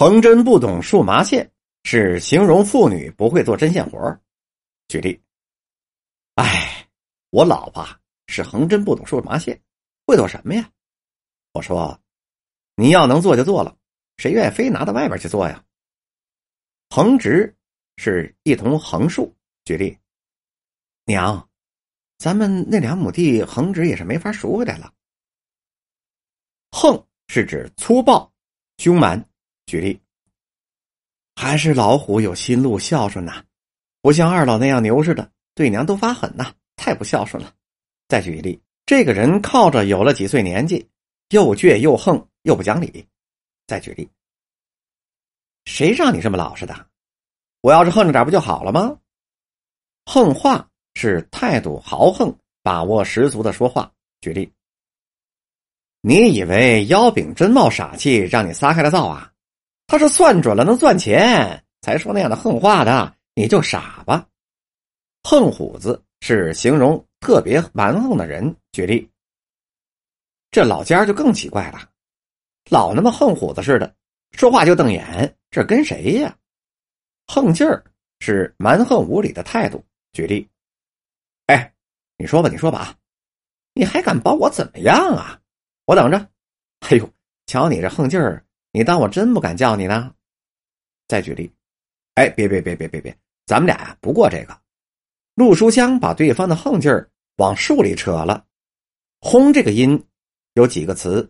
横针不懂数麻线，是形容妇女不会做针线活举例，哎，我老婆是横针不懂数麻线，会做什么呀？我说，你要能做就做了，谁愿意非拿到外边去做呀？横直是一同横竖。举例，娘，咱们那两亩地横直也是没法赎回来了。横是指粗暴、凶蛮。举例，还是老虎有心路孝顺呐，不像二老那样牛似的，对娘都发狠呐，太不孝顺了。再举例，这个人靠着有了几岁年纪，又倔又横又不讲理。再举例，谁让你这么老实的？我要是横着点不就好了吗？横话是态度豪横、把握十足的说话。举例，你以为腰柄真冒傻气，让你撒开了造啊？他是算准了能赚钱，才说那样的横话的，你就傻吧。横虎子是形容特别蛮横的人。举例，这老家就更奇怪了，老那么横虎子似的，说话就瞪眼，这跟谁呀？横劲儿是蛮横无理的态度。举例，哎，你说吧，你说吧啊，你还敢把我怎么样啊？我等着。哎呦，瞧你这横劲儿！你当我真不敢叫你呢？再举例，哎，别别别别别别，咱们俩呀不过这个。陆书香把对方的横劲儿往树里扯了。轰这个音有几个词？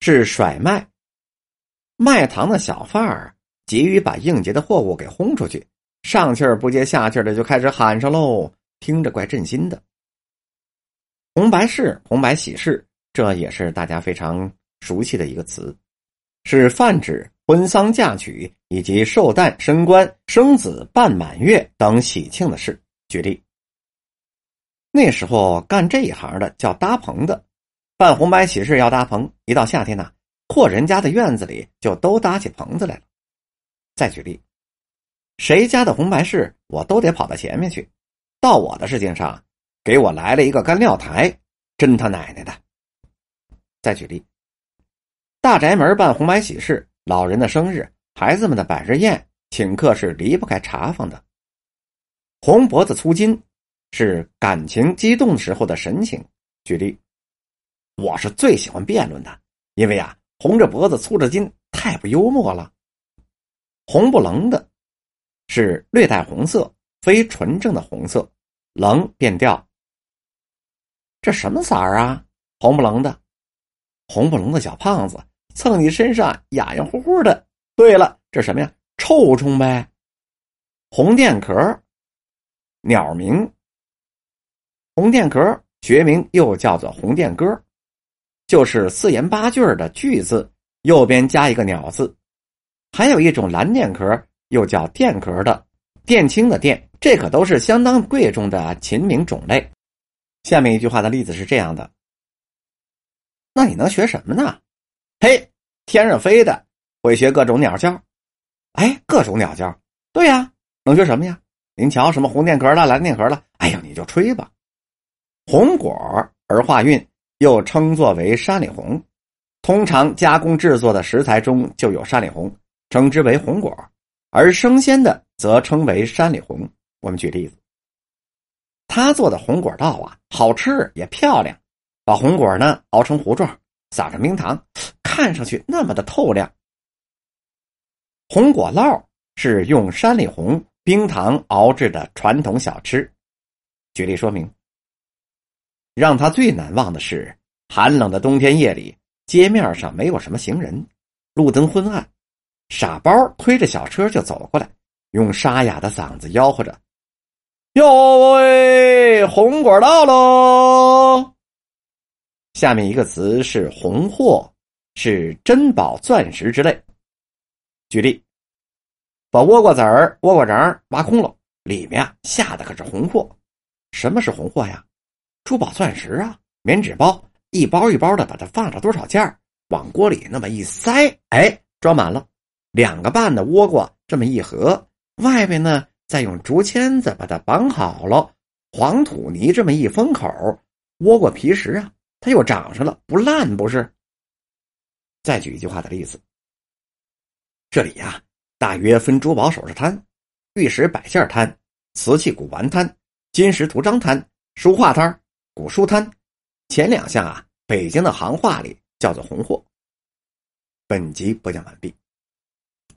是甩卖。卖糖的小贩儿急于把应节的货物给轰出去，上气不接下气的就开始喊上喽，听着怪震心的。红白事、红白喜事，这也是大家非常熟悉的一个词。是泛指婚丧嫁娶以及寿诞、升官、生子、办满月等喜庆的事。举例，那时候干这一行的叫搭棚的，办红白喜事要搭棚。一到夏天呐，阔人家的院子里就都搭起棚子来了。再举例，谁家的红白事，我都得跑到前面去。到我的事情上，给我来了一个干料台，真他奶奶的！再举例。大宅门办红白喜事，老人的生日，孩子们的百日宴，请客是离不开茶房的。红脖子粗筋，是感情激动时候的神情。举例，我是最喜欢辩论的，因为啊，红着脖子粗着筋，太不幽默了。红不棱的，是略带红色，非纯正的红色，棱变调。这什么色儿啊？红不棱的，红不棱的小胖子。蹭你身上痒痒乎乎的。对了，这什么呀？臭虫呗。红电壳，鸟鸣。红电壳学名又叫做红电歌，就是四言八句的句字，右边加一个鸟字。还有一种蓝电壳，又叫电壳的，电青的电，这可都是相当贵重的禽鸣种类。下面一句话的例子是这样的：那你能学什么呢？嘿，天上飞的会学各种鸟叫，哎，各种鸟叫，对呀，能学什么呀？您瞧，什么红电壳了、蓝电壳了，哎呀，你就吹吧。红果儿化韵，又称作为山里红，通常加工制作的食材中就有山里红，称之为红果而生鲜的则称为山里红。我们举例子，他做的红果道啊，好吃也漂亮，把红果呢熬成糊状。撒上冰糖，看上去那么的透亮。红果烙是用山里红、冰糖熬制的传统小吃。举例说明，让他最难忘的是寒冷的冬天夜里，街面上没有什么行人，路灯昏暗，傻包推着小车就走过来，用沙哑的嗓子吆喝着：“哟喂，红果到喽！”下面一个词是红货，是珍宝、钻石之类。举例，把倭瓜子儿、倭瓜瓤挖空了，里面啊下的可是红货。什么是红货呀？珠宝、钻石啊，棉纸包，一包一包的把它放着多少件往锅里那么一塞，哎，装满了。两个半的倭瓜这么一盒，外边呢再用竹签子把它绑好了，黄土泥这么一封口，倭瓜皮实啊。它又长上了，不烂不是？再举一句话的例子：这里呀，大约分珠宝首饰摊、玉石摆件摊、瓷器古玩摊、金石图章摊、书画摊、古书摊。前两项啊，北京的行话里叫做红货。本集播讲完毕。